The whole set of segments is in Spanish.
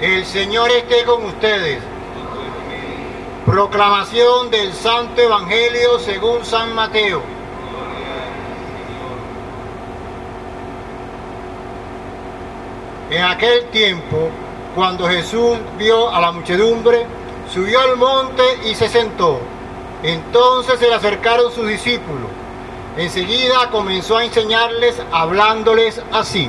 El Señor esté con ustedes. Proclamación del Santo Evangelio según San Mateo. En aquel tiempo, cuando Jesús vio a la muchedumbre, subió al monte y se sentó. Entonces se le acercaron sus discípulos. Enseguida comenzó a enseñarles hablándoles así.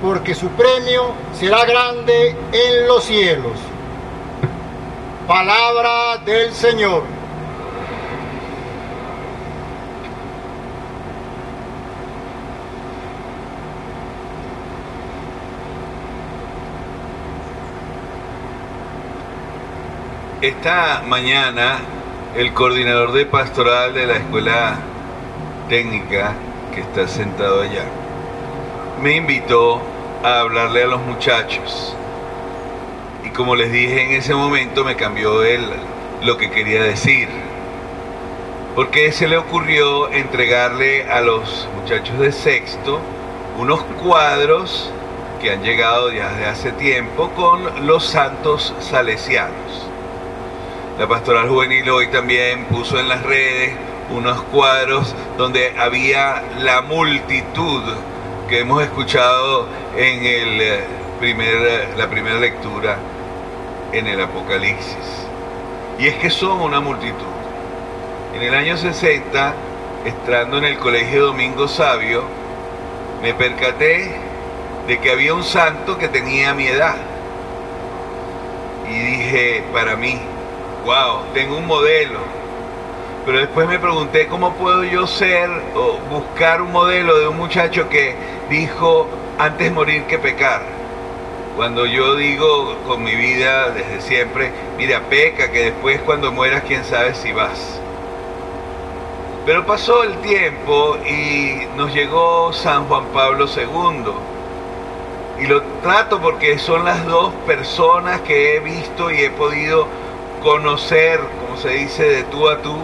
porque su premio será grande en los cielos. Palabra del Señor. Esta mañana el coordinador de pastoral de la escuela técnica que está sentado allá me invitó a hablarle a los muchachos. Y como les dije en ese momento me cambió él lo que quería decir. Porque se le ocurrió entregarle a los muchachos de sexto unos cuadros que han llegado ya desde hace tiempo con los santos salesianos. La pastoral juvenil hoy también puso en las redes unos cuadros donde había la multitud que hemos escuchado en el eh, primer, eh, la primera lectura en el Apocalipsis. Y es que son una multitud. En el año 60, estando en el Colegio Domingo Sabio, me percaté de que había un santo que tenía mi edad. Y dije, para mí, wow, tengo un modelo. Pero después me pregunté cómo puedo yo ser o buscar un modelo de un muchacho que dijo antes morir que pecar. Cuando yo digo con mi vida desde siempre, mira, peca, que después cuando mueras quién sabe si vas. Pero pasó el tiempo y nos llegó San Juan Pablo II. Y lo trato porque son las dos personas que he visto y he podido conocer, como se dice, de tú a tú,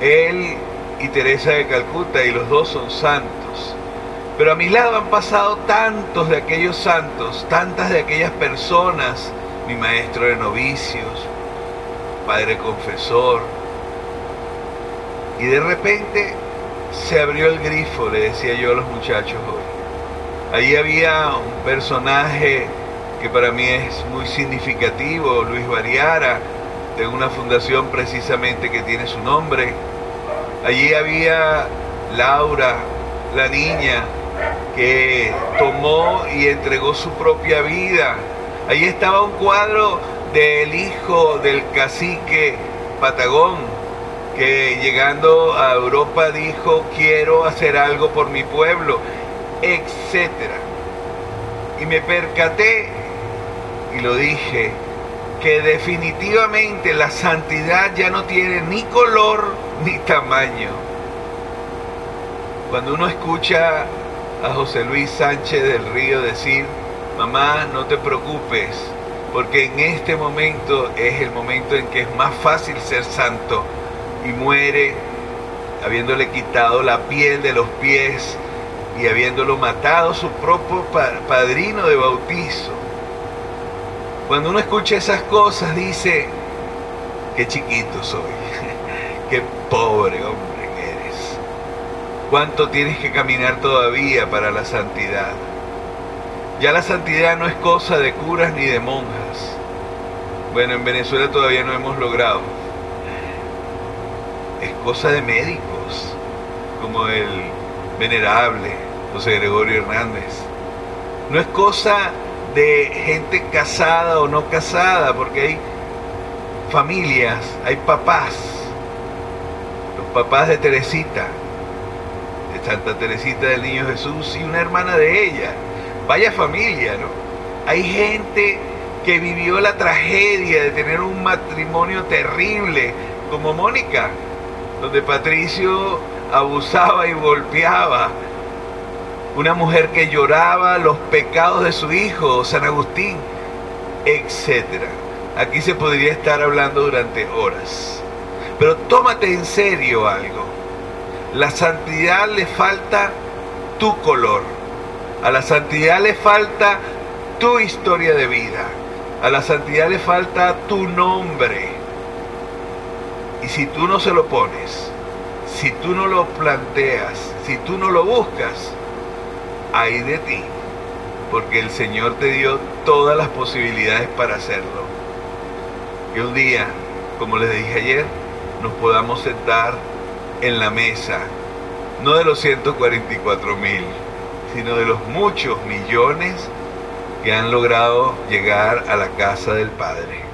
él y Teresa de Calcuta, y los dos son santos. Pero a mi lado han pasado tantos de aquellos santos, tantas de aquellas personas, mi maestro de novicios, padre confesor. Y de repente se abrió el grifo, le decía yo a los muchachos hoy. Allí había un personaje que para mí es muy significativo, Luis Variara, de una fundación precisamente que tiene su nombre. Allí había Laura, la niña que tomó y entregó su propia vida. Allí estaba un cuadro del hijo del cacique Patagón, que llegando a Europa dijo, quiero hacer algo por mi pueblo, etc. Y me percaté y lo dije, que definitivamente la santidad ya no tiene ni color ni tamaño. Cuando uno escucha a José Luis Sánchez del Río decir, mamá, no te preocupes, porque en este momento es el momento en que es más fácil ser santo y muere habiéndole quitado la piel de los pies y habiéndolo matado su propio padrino de bautizo. Cuando uno escucha esas cosas dice, qué chiquito soy, qué pobre hombre. ¿Cuánto tienes que caminar todavía para la santidad? Ya la santidad no es cosa de curas ni de monjas. Bueno, en Venezuela todavía no hemos logrado. Es cosa de médicos, como el venerable José Gregorio Hernández. No es cosa de gente casada o no casada, porque hay familias, hay papás, los papás de Teresita, Santa Teresita del Niño Jesús y una hermana de ella. Vaya familia, ¿no? Hay gente que vivió la tragedia de tener un matrimonio terrible, como Mónica, donde Patricio abusaba y golpeaba. Una mujer que lloraba los pecados de su hijo, San Agustín, etc. Aquí se podría estar hablando durante horas. Pero tómate en serio algo. La santidad le falta tu color. A la santidad le falta tu historia de vida. A la santidad le falta tu nombre. Y si tú no se lo pones, si tú no lo planteas, si tú no lo buscas, hay de ti. Porque el Señor te dio todas las posibilidades para hacerlo. Que un día, como les dije ayer, nos podamos sentar en la mesa, no de los 144 mil, sino de los muchos millones que han logrado llegar a la casa del Padre.